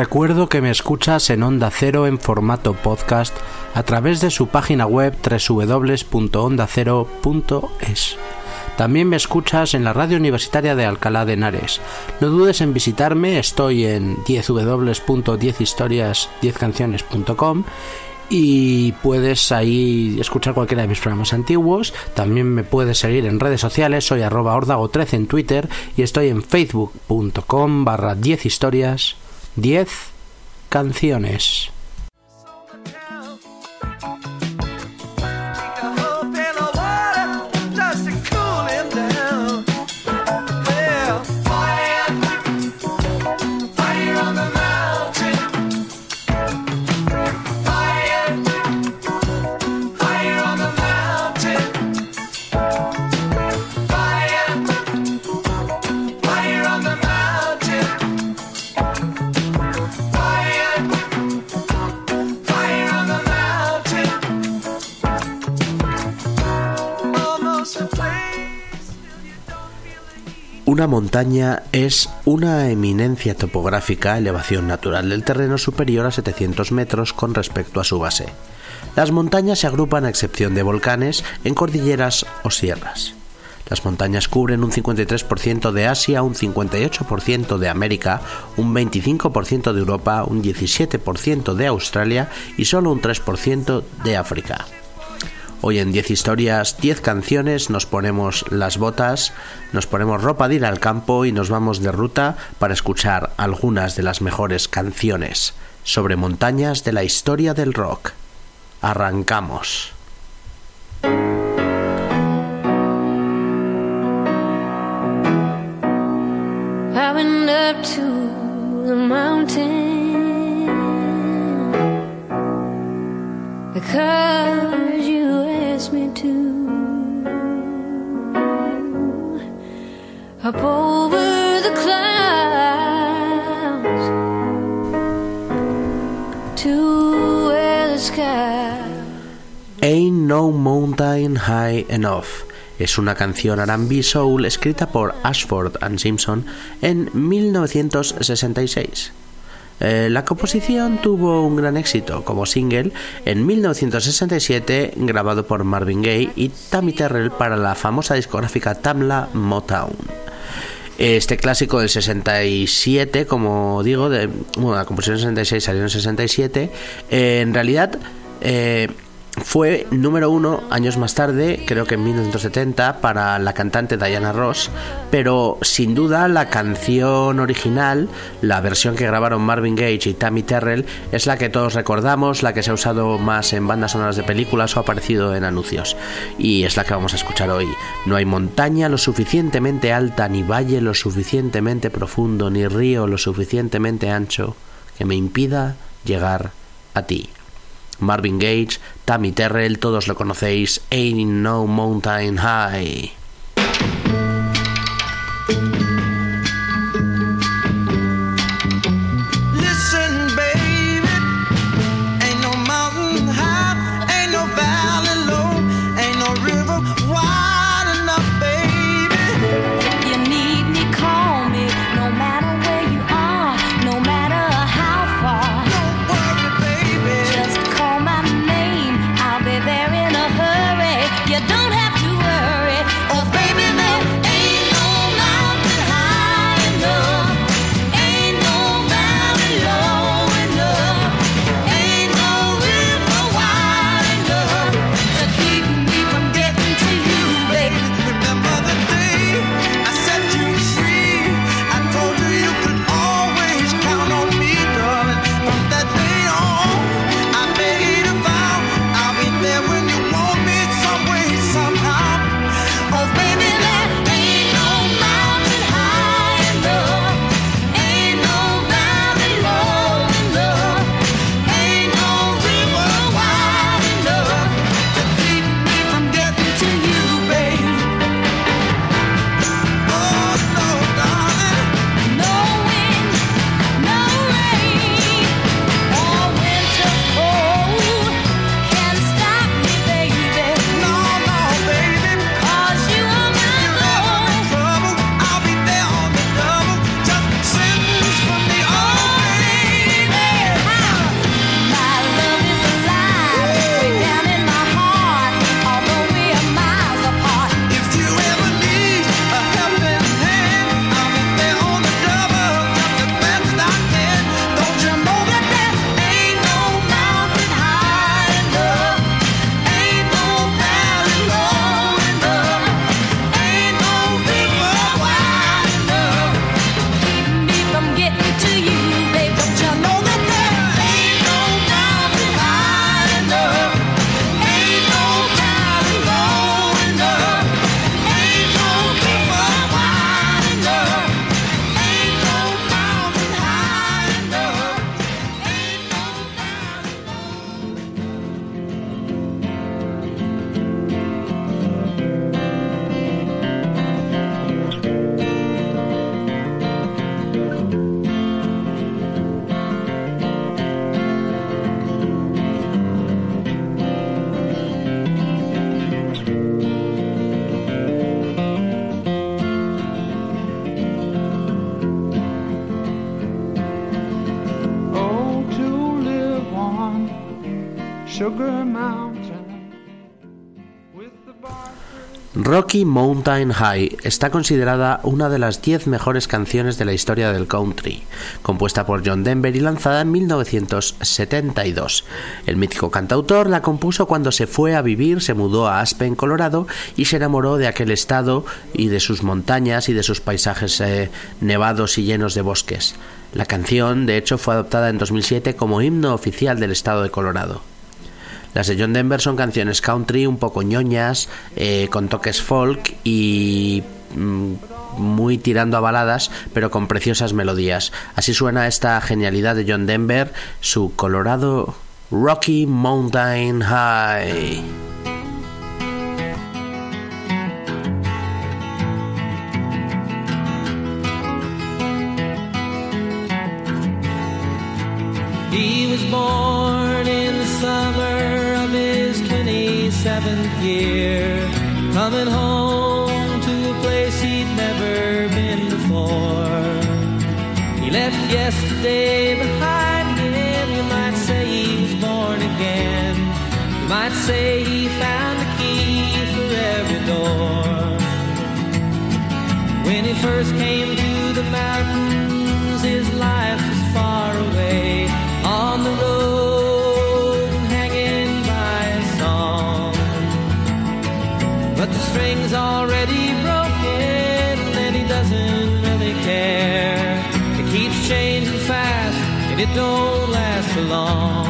Recuerdo que me escuchas en Onda Cero en formato podcast a través de su página web www.ondacero.es. También me escuchas en la radio universitaria de Alcalá de Henares. No dudes en visitarme, estoy en 10w10historias10canciones.com y puedes ahí escuchar cualquiera de mis programas antiguos. También me puedes seguir en redes sociales, soy arroba ordago13 en Twitter y estoy en facebook.com barra 10 historias 10 canciones. Una montaña es una eminencia topográfica, elevación natural del terreno superior a 700 metros con respecto a su base. Las montañas se agrupan, a excepción de volcanes, en cordilleras o sierras. Las montañas cubren un 53% de Asia, un 58% de América, un 25% de Europa, un 17% de Australia y solo un 3% de África. Hoy en 10 historias, 10 canciones, nos ponemos las botas, nos ponemos ropa de ir al campo y nos vamos de ruta para escuchar algunas de las mejores canciones sobre montañas de la historia del rock. Arrancamos. Es una canción R&B soul escrita por Ashford and Simpson en 1966. Eh, la composición tuvo un gran éxito como single en 1967 grabado por Marvin Gaye y Tammy Terrell para la famosa discográfica Tamla Motown. Este clásico del 67, como digo, de, bueno, la composición del 66 salió en el 67, eh, en realidad eh, fue número uno años más tarde, creo que en 1970, para la cantante Diana Ross, pero sin duda la canción original, la versión que grabaron Marvin Gage y Tammy Terrell, es la que todos recordamos, la que se ha usado más en bandas sonoras de películas o ha aparecido en anuncios, y es la que vamos a escuchar hoy. No hay montaña lo suficientemente alta, ni valle lo suficientemente profundo, ni río lo suficientemente ancho que me impida llegar a ti. Marvin Gage, Tammy Terrell, todos lo conocéis, Ain't No Mountain High. Rocky Mountain High está considerada una de las 10 mejores canciones de la historia del country, compuesta por John Denver y lanzada en 1972. El mítico cantautor la compuso cuando se fue a vivir, se mudó a Aspen, Colorado, y se enamoró de aquel estado y de sus montañas y de sus paisajes eh, nevados y llenos de bosques. La canción, de hecho, fue adoptada en 2007 como himno oficial del estado de Colorado. Las de John Denver son canciones country un poco ñoñas, eh, con toques folk y mm, muy tirando a baladas, pero con preciosas melodías. Así suena esta genialidad de John Denver, su Colorado Rocky Mountain High. Seventh year, coming home to a place he'd never been before. He left yesterday behind him. You might say he was born again. You might say he found the key for every door. When he first came to the mountains, already broken and he doesn't really care. It keeps changing fast and it don't last for long.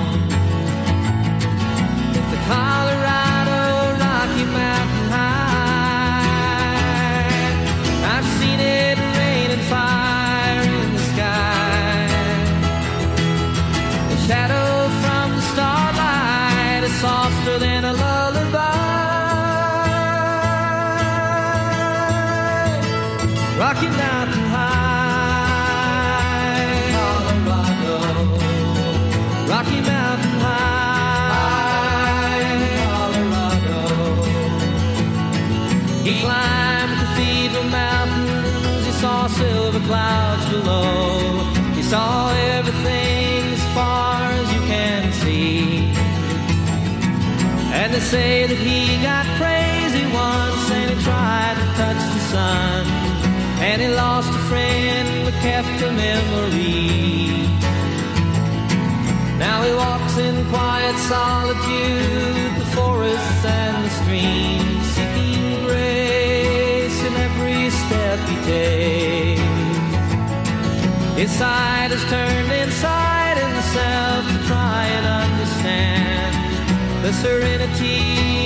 Saw everything as far as you can see. And they say that he got crazy once and he tried to touch the sun and he lost a friend but kept a memory. Now he walks in quiet solitude, the forests and the streams, seeking grace in every step he takes. His side is turned inside himself to try and understand the serenity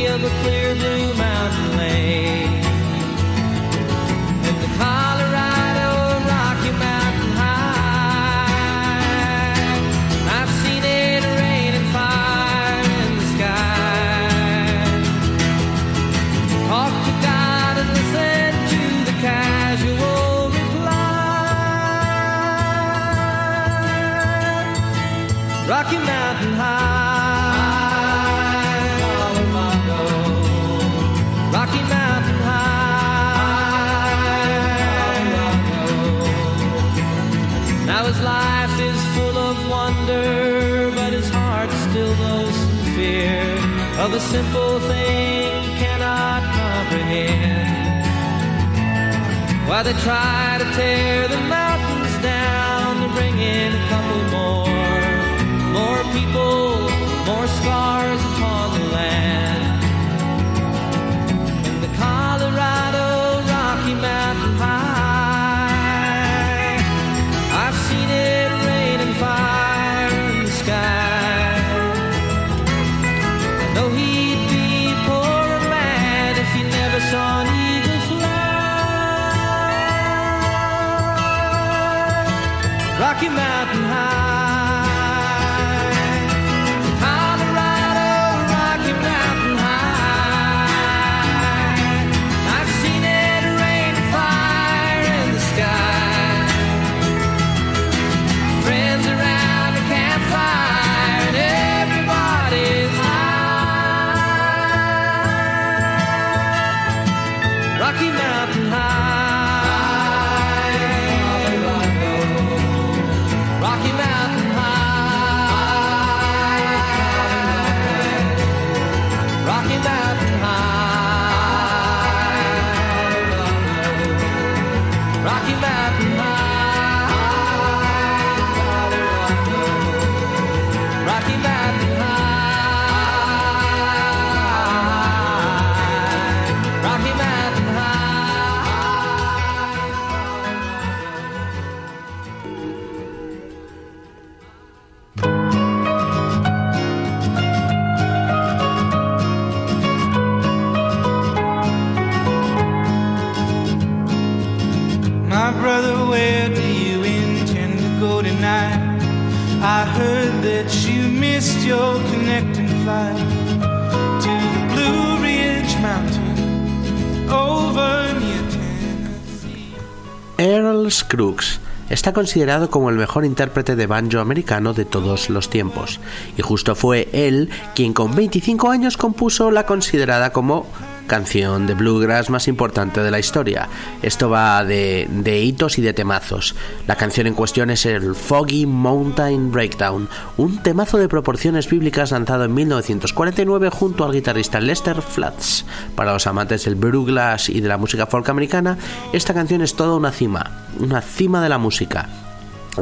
está considerado como el mejor intérprete de banjo americano de todos los tiempos, y justo fue él quien con 25 años compuso la considerada como canción de bluegrass más importante de la historia. Esto va de, hitos y de temazos. La canción en cuestión es el Foggy Mountain Breakdown, un temazo de proporciones bíblicas lanzado en 1949 junto al guitarrista Lester Flats. Para los amantes del bluegrass y de la música folk americana, esta canción es toda una cima, una cima de la música.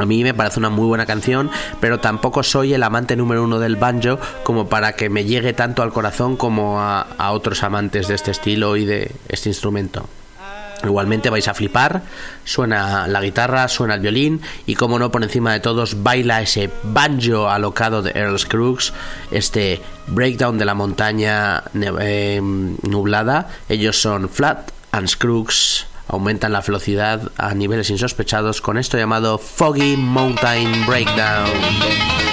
A mí me parece una muy buena canción, pero tampoco soy el amante número uno del banjo como para que me llegue tanto al corazón como a, otros amantes de este estilo y de este instrumento. Igualmente vais a flipar, suena la guitarra, suena el violín y como no por encima de todos baila ese banjo alocado de Earl Scruggs, este breakdown de la montaña eh, nublada. Ellos son Flat and Scruggs aumentan la velocidad a niveles insospechados con esto llamado Foggy Mountain Breakdown.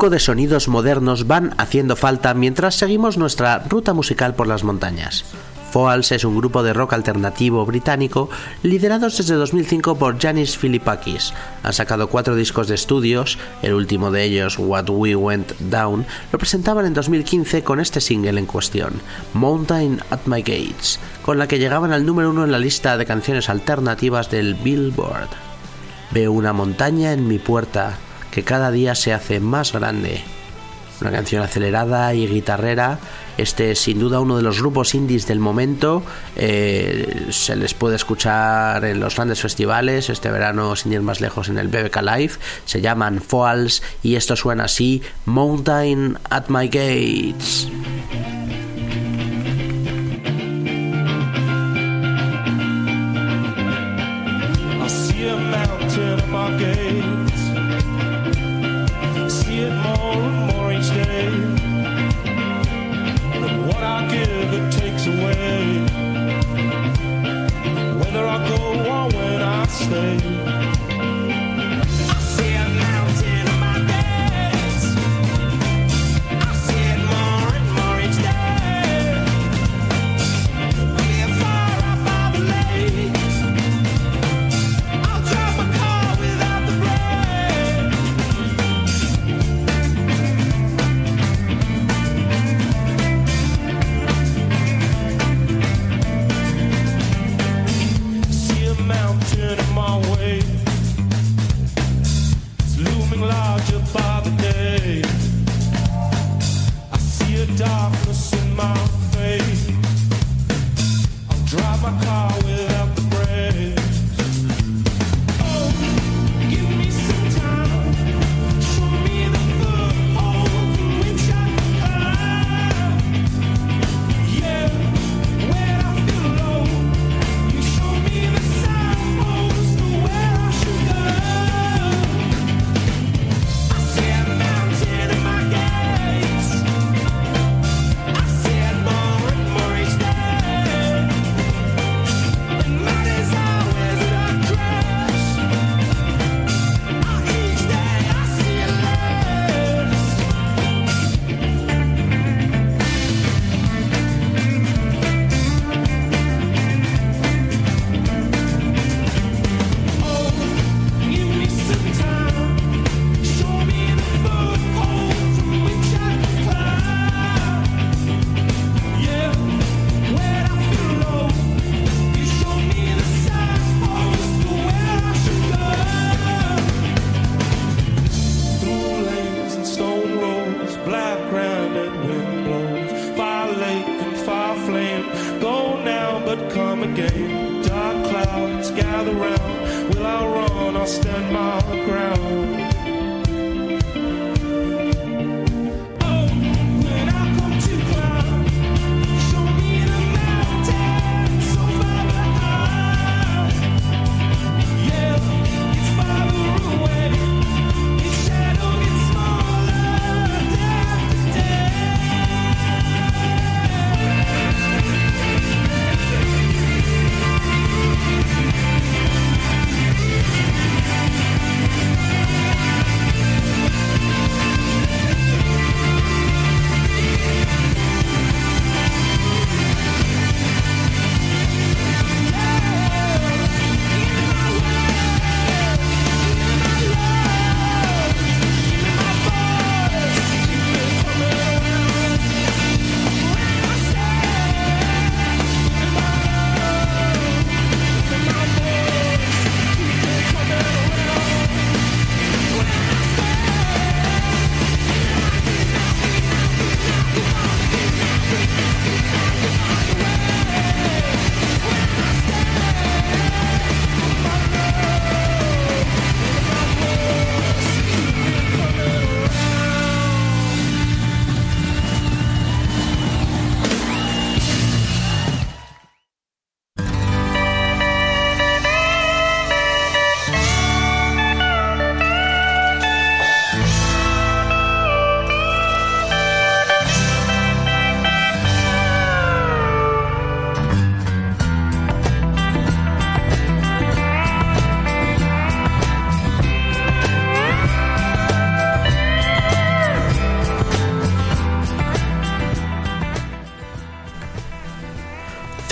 Poco de sonidos modernos van haciendo falta mientras seguimos nuestra ruta musical por las montañas. Foals es un grupo de rock alternativo británico liderados desde 2005 por Janis Philippakis. Han sacado cuatro discos de estudios, el último de ellos, What We Went Down, lo presentaban en 2015 con este single en cuestión, Mountain at My Gates, con la que llegaban al número uno en la lista de canciones alternativas del Billboard. Veo una montaña en mi puerta cada día se hace más grande. una canción acelerada y guitarrera. Este es sin duda uno de los grupos indies del momento. Eh, se les puede escuchar en los grandes festivales. Este verano, sin ir más lejos, en el BBK Live. Se llaman Foals y esto suena así: Mountain at My Gates.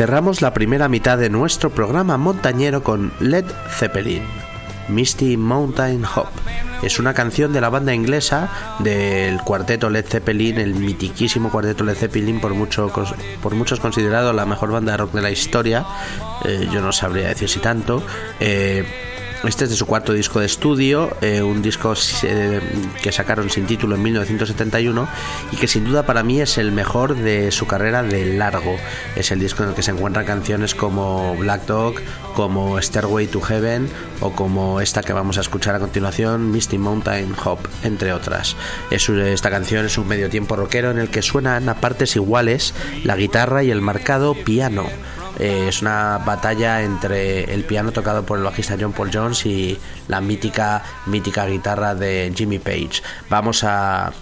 Cerramos la primera mitad de nuestro programa montañero con Led Zeppelin, Misty Mountain Hop. Es una canción de la banda inglesa del cuarteto Led Zeppelin, el mitiquísimo cuarteto Led Zeppelin, por, mucho, por muchos considerado la mejor banda de rock de la historia. Eh, yo no sabría decir si tanto. Eh, Este es de su cuarto disco de estudio, eh, un disco que sacaron sin título en 1971 y que sin duda para mí es el mejor de su carrera de largo. Es el disco en el que se encuentran canciones como Black Dog, como Stairway to Heaven o como esta que vamos a escuchar a continuación, Misty Mountain Hop, entre otras. esta canción es un medio tiempo rockero en el que suenan a partes iguales la guitarra y el marcado piano eh, es una batalla entre el piano tocado por el bajista John Paul Jones y la mítica, mítica guitarra de Jimmy Page. Vamos a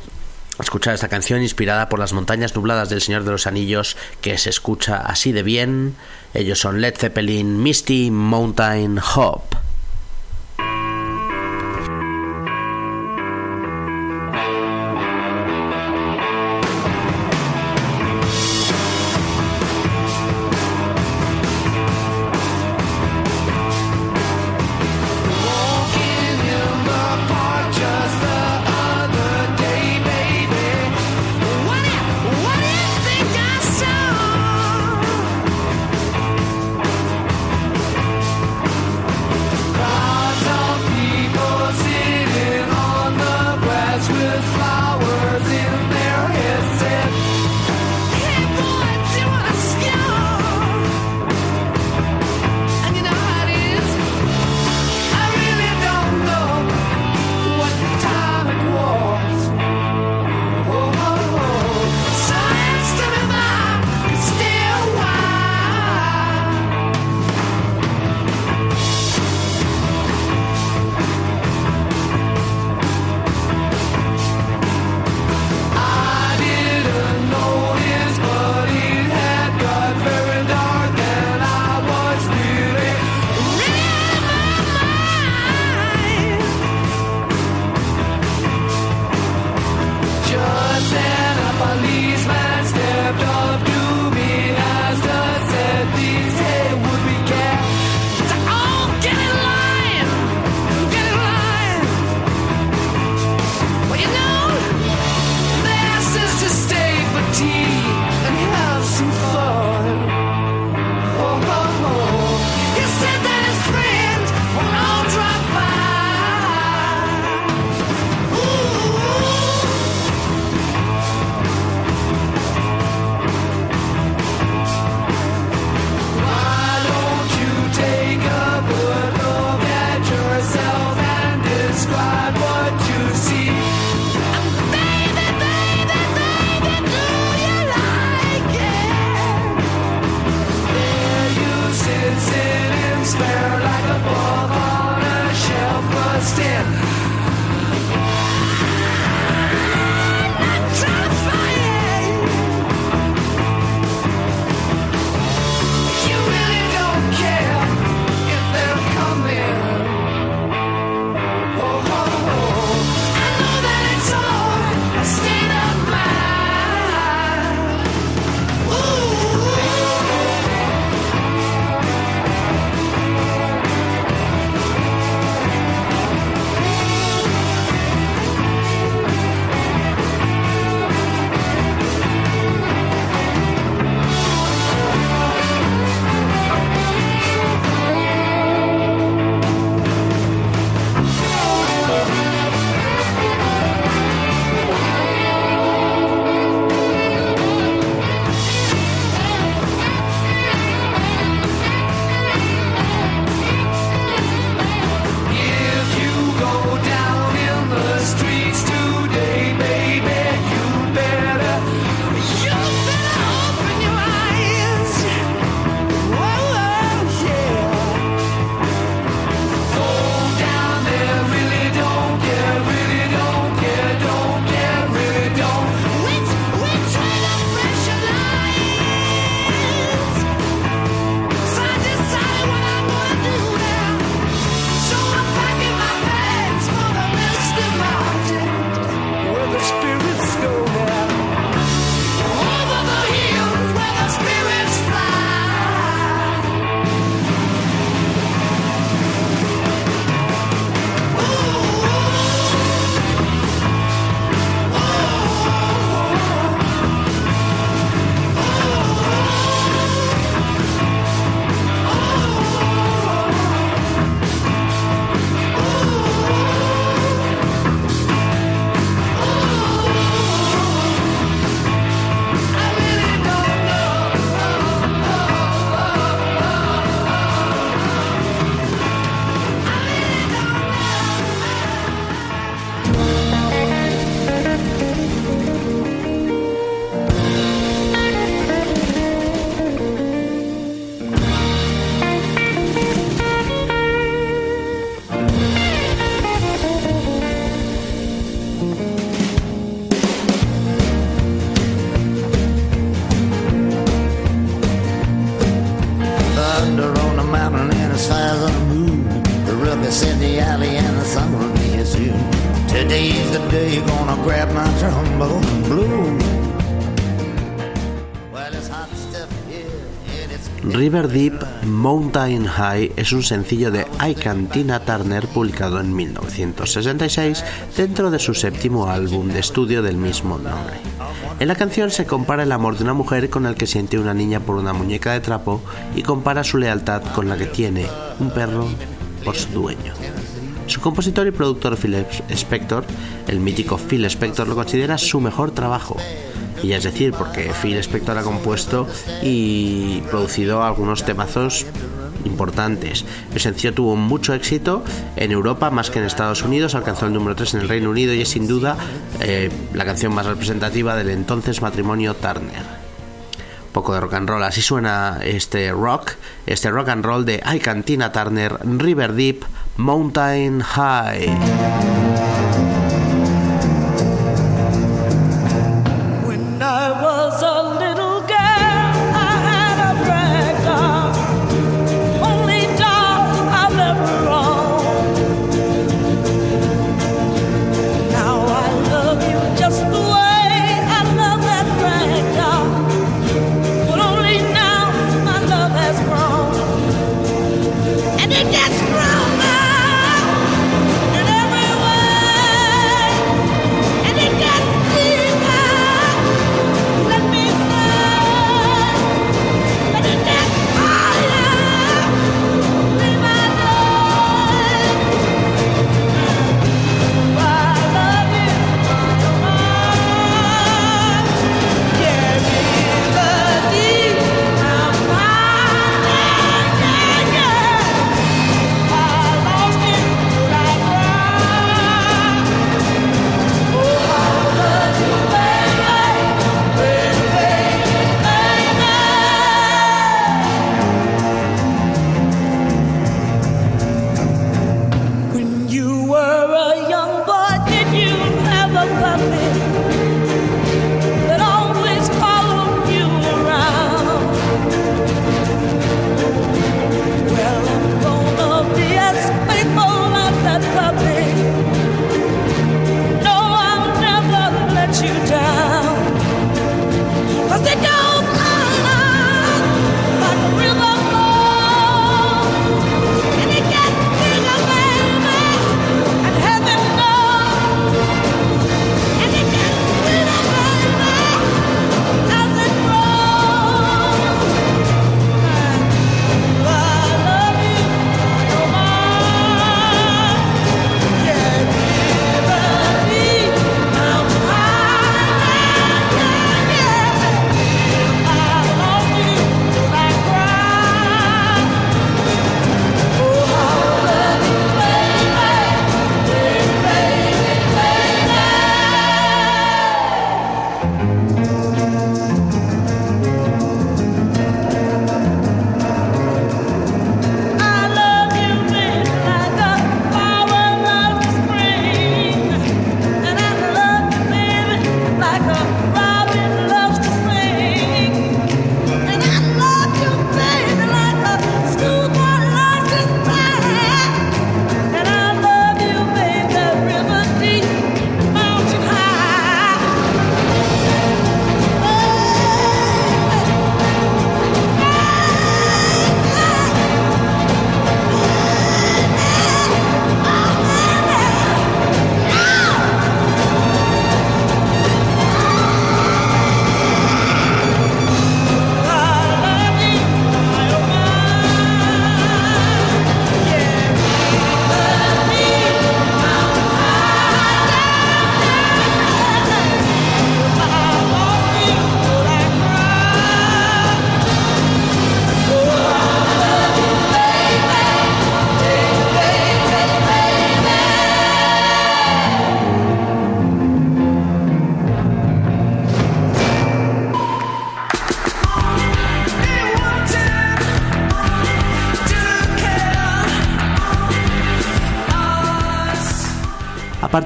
escuchar esta canción inspirada por las montañas nubladas del Señor de los Anillos que se escucha así de bien. Ellos son Led Zeppelin, Misty Mountain Hop. River Deep Mountain High es un sencillo de Ike Tina Turner publicado en 1966 dentro de su séptimo álbum de estudio del mismo nombre. En la canción se compara el amor de una mujer con el que siente una niña por una muñeca de trapo y compara su lealtad con la que tiene un perro por su dueño. Su compositor y productor Phil Spector, el mítico Phil Spector, lo considera su mejor trabajo. Y es decir, porque Phil Spector ha compuesto y producido algunos temazos importantes. El sencillo tuvo mucho éxito en Europa más que en Estados Unidos, alcanzó el número 3 en el Reino Unido y es sin duda eh, la canción más representativa del entonces matrimonio Turner. Poco de rock and roll, así suena este rock, este rock and roll de I Cantina Turner, River Deep, Mountain High.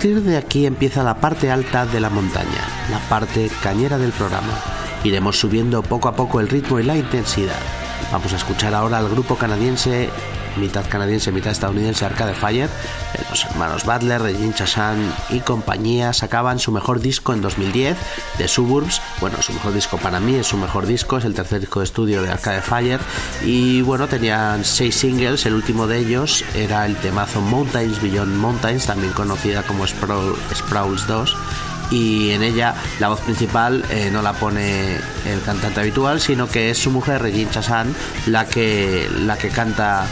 Partir de aquí empieza la parte alta de la montaña, la parte cañera del programa. Iremos subiendo poco a poco el ritmo y la intensidad. Vamos a escuchar ahora al grupo canadiense mitad canadiense, mitad estadounidense, Arcade Fire, eh, los hermanos Butler, de Jin Chashan y compañía, sacaban su mejor disco en 2010, The Suburbs. Bueno, su mejor disco para mí es su mejor disco, es el tercer disco de estudio de Arcade Fire. Y bueno, tenían seis singles, el último de ellos era el temazo Mountains Beyond Mountains, también conocida como Sprawl- Sprawls 2 y en ella la voz principal eh, no la pone el cantante habitual, sino que es su mujer, Regine Chassan, la que, la que canta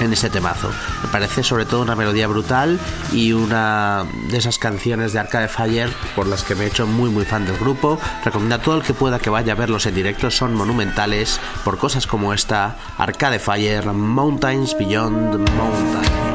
en ese temazo. Me parece sobre todo una melodía brutal y una de esas canciones de Arcade Fire por las que me he hecho muy muy fan del grupo. Recomiendo a todo el que pueda que vaya a verlos en directo, son monumentales por cosas como esta, Arcade Fire, Mountains Beyond Mountains.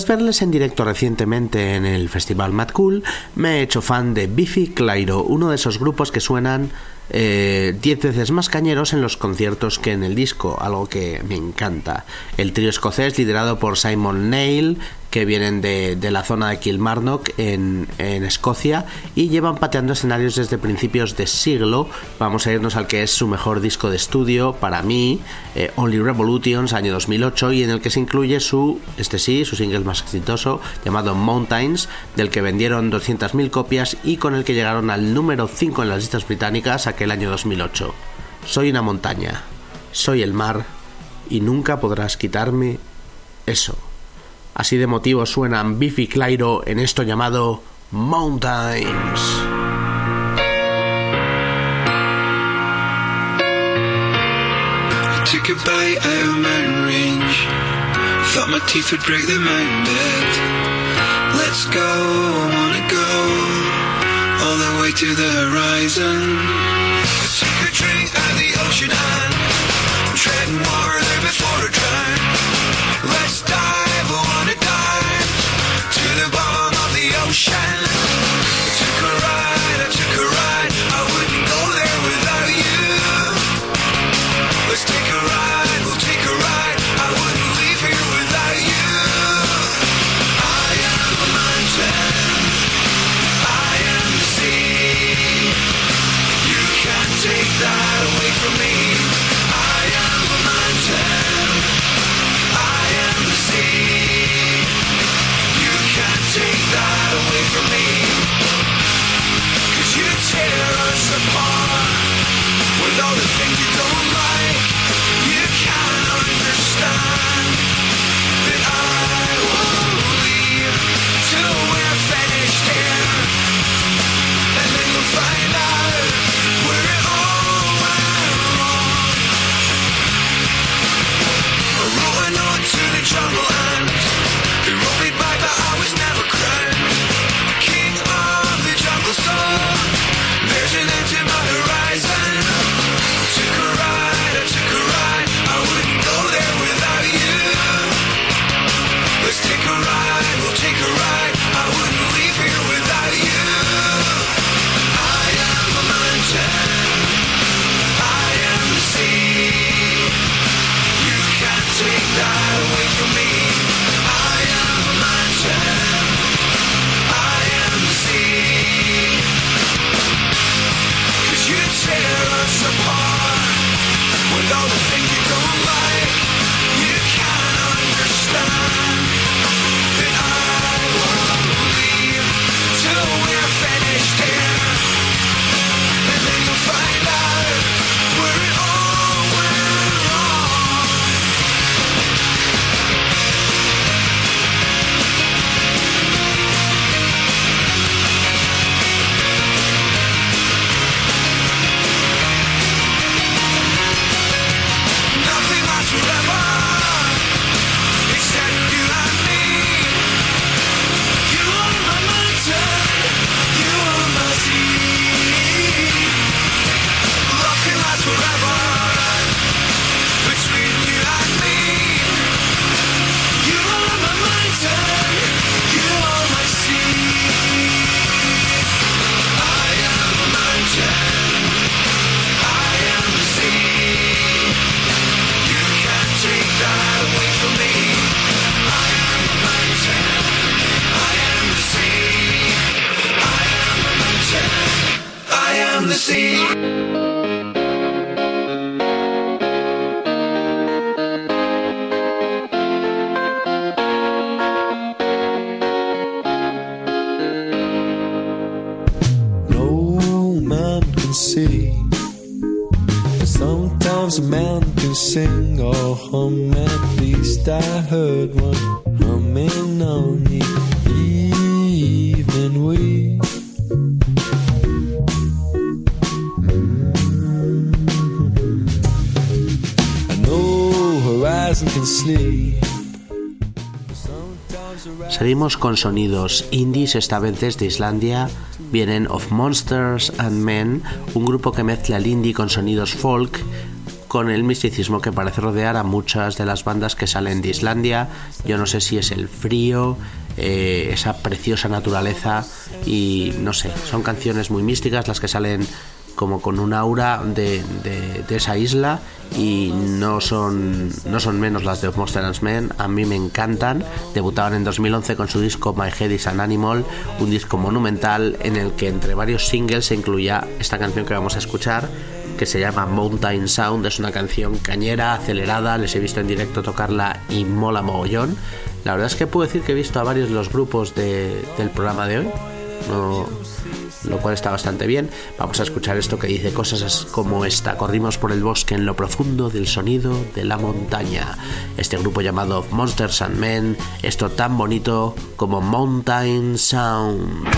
Tras verles en directo recientemente en el Festival Mad Cool, me he hecho fan de Biffy Clyro, uno de esos grupos que suenan eh, 10 veces más cañeros en los conciertos que en el disco, algo que me encanta. El trío escocés liderado por Simon Neil, que vienen de, de la zona de Kilmarnock en, en Escocia y llevan pateando escenarios desde principios de siglo. Vamos a irnos al que es su mejor disco de estudio para mí, eh, Only Revolutions, año 2008, y en el que se incluye su, este sí, su single más exitoso, llamado Mountains, del que vendieron 200.000 copias y con el que llegaron al número 5 en las listas británicas aquel año 2008. Soy una montaña, soy el mar, y nunca podrás quitarme eso. Así de motivo suenan Biffy Clyro en esto llamado Mountains. Took a bite out of mountain range. Thought my teeth would break the mountain bed. Let's go, I wanna go all the way to the horizon. I took a drink out the ocean and I'm treading water there before I drown. Let's dive, the bottom of the ocean. Can see. Sometimes a man can sing or hum. At least I heard one Con sonidos indies, esta vez desde Islandia. Vienen Of Monsters and Men, un grupo que mezcla el indie con sonidos folk con el misticismo que parece rodear a muchas de las bandas que salen de Islandia. Yo no sé si es el frío, eh, esa preciosa naturaleza y no sé, son canciones muy místicas las que salen como con un aura de, de- de esa isla y no son, no son menos las de Monster and Men, a mí me encantan, debutaban en 2011 con su disco My Head is an Animal, un disco monumental en el que entre varios singles se incluía esta canción que vamos a escuchar que se llama Mountain Sound, es una canción cañera, acelerada, les he visto en directo tocarla y mola mogollón. La verdad es que puedo decir que he visto a varios de los grupos de- del programa de hoy, no, lo cual está bastante bien. Vamos a escuchar esto que dice cosas as- como esta. Corrimos por el bosque en lo profundo del sonido de la montaña. Este grupo llamado Monsters and Men, esto tan bonito como Mountain Sound.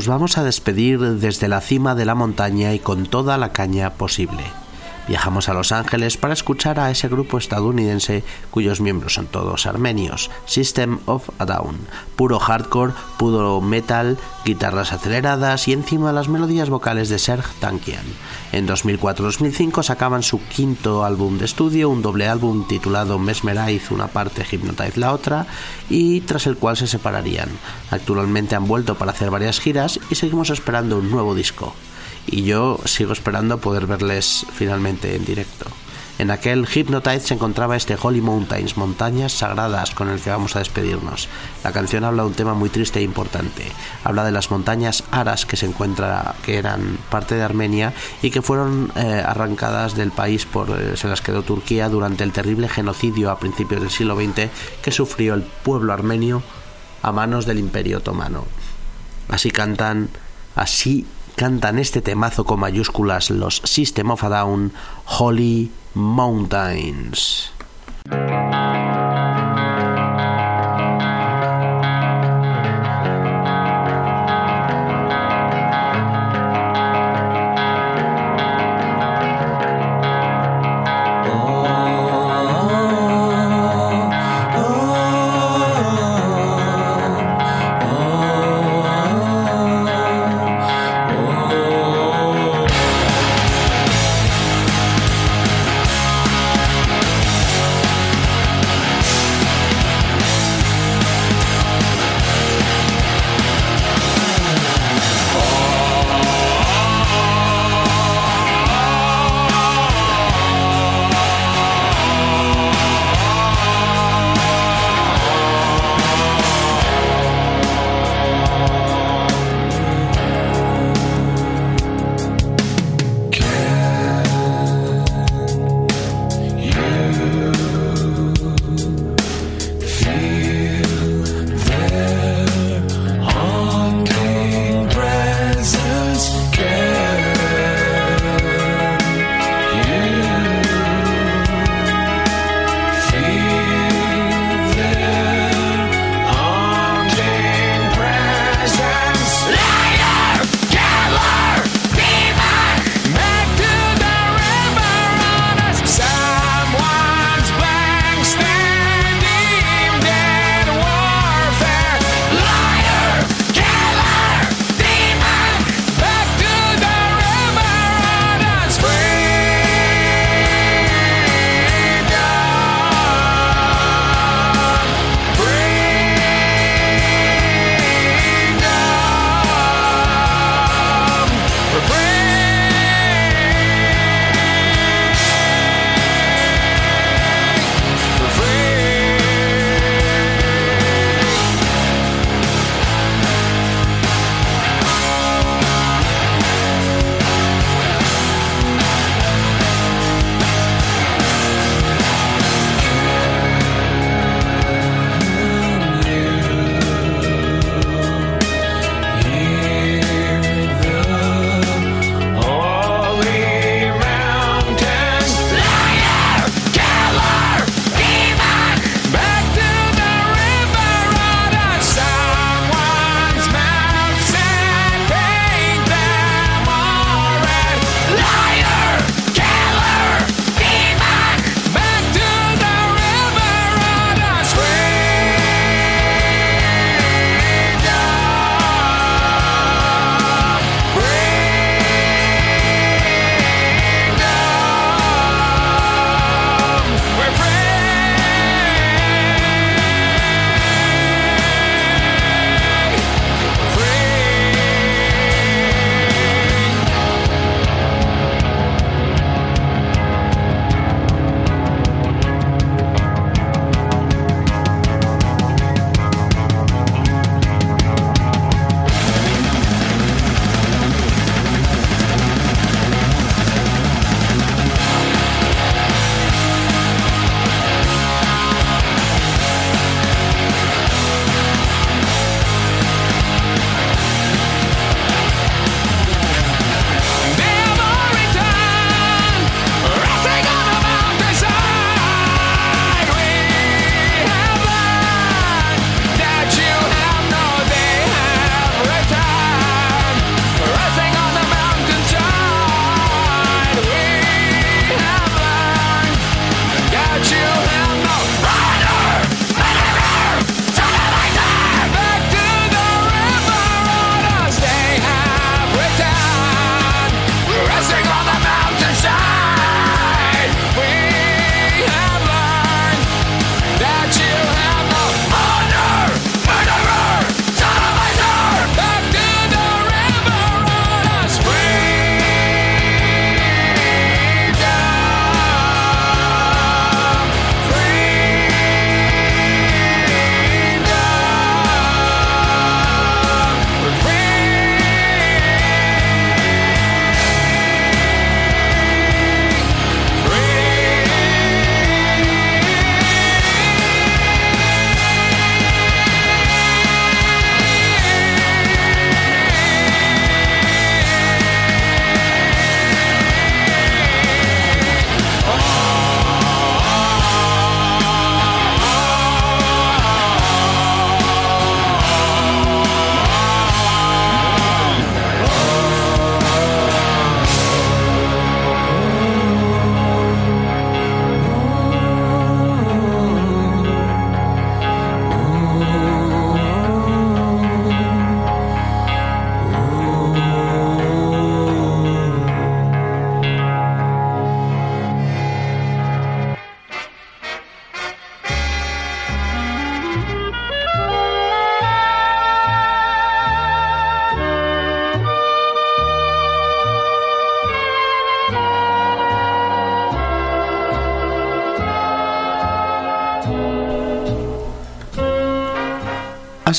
Nos vamos a despedir desde la cima de la montaña y con toda la caña posible. Viajamos a Los Ángeles para escuchar a ese grupo estadounidense cuyos miembros son todos armenios, System of a Down, puro hardcore, puro metal, guitarras aceleradas y encima las melodías vocales de Serge Tankian. En 2004-2005 sacaban su quinto álbum de estudio, un doble álbum titulado Mesmerize una parte, Hypnotize la otra, y tras el cual se separarían. Actualmente han vuelto para hacer varias giras y seguimos esperando un nuevo disco y yo sigo esperando poder verles finalmente en directo. En aquel Hypnotize se encontraba este Holy Mountains, montañas sagradas, con el que vamos a despedirnos. La canción habla de un tema muy triste e importante. Habla de las montañas Aras que se encuentra, que eran parte de Armenia y que fueron eh, arrancadas del país por eh, se las quedó Turquía durante el terrible genocidio a principios del siglo XX que sufrió el pueblo armenio a manos del Imperio Otomano. Así cantan, así cantan este temazo con mayúsculas los System of a Down, Holy Mountains.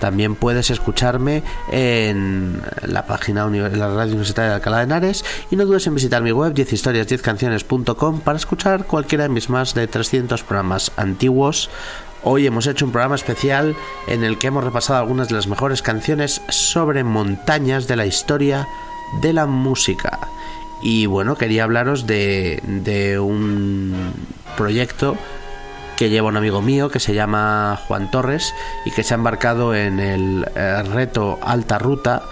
También puedes escucharme en la página en la radio universitaria de Alcalá de Henares y no dudes en visitar mi web 10historias10canciones.com para escuchar cualquiera de mis más de 300 programas antiguos. Hoy hemos hecho un programa especial en el que hemos repasado algunas de las mejores canciones sobre montañas de la historia de la música. Y bueno, quería hablaros de, de un proyecto que lleva un amigo mío que se llama Juan Torres y que se ha embarcado en el eh, reto Alta Ruta.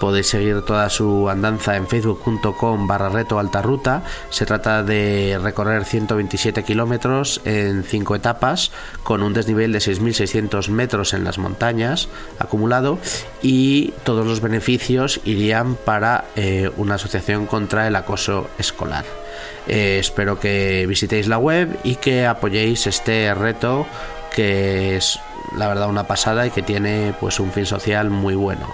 Podéis seguir toda su andanza en facebook.com barra reto alta ruta. Se trata de recorrer 127 kilómetros en 5 etapas con un desnivel de 6.600 metros en las montañas acumulado y todos los beneficios irían para eh, una asociación contra el acoso escolar. Eh, espero que visitéis la web y que apoyéis este reto que es la verdad una pasada y que tiene pues un fin social muy bueno.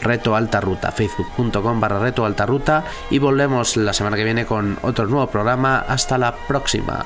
Reto Alta Ruta, facebook.com barra Reto Alta Ruta y volvemos la semana que viene con otro nuevo programa. Hasta la próxima.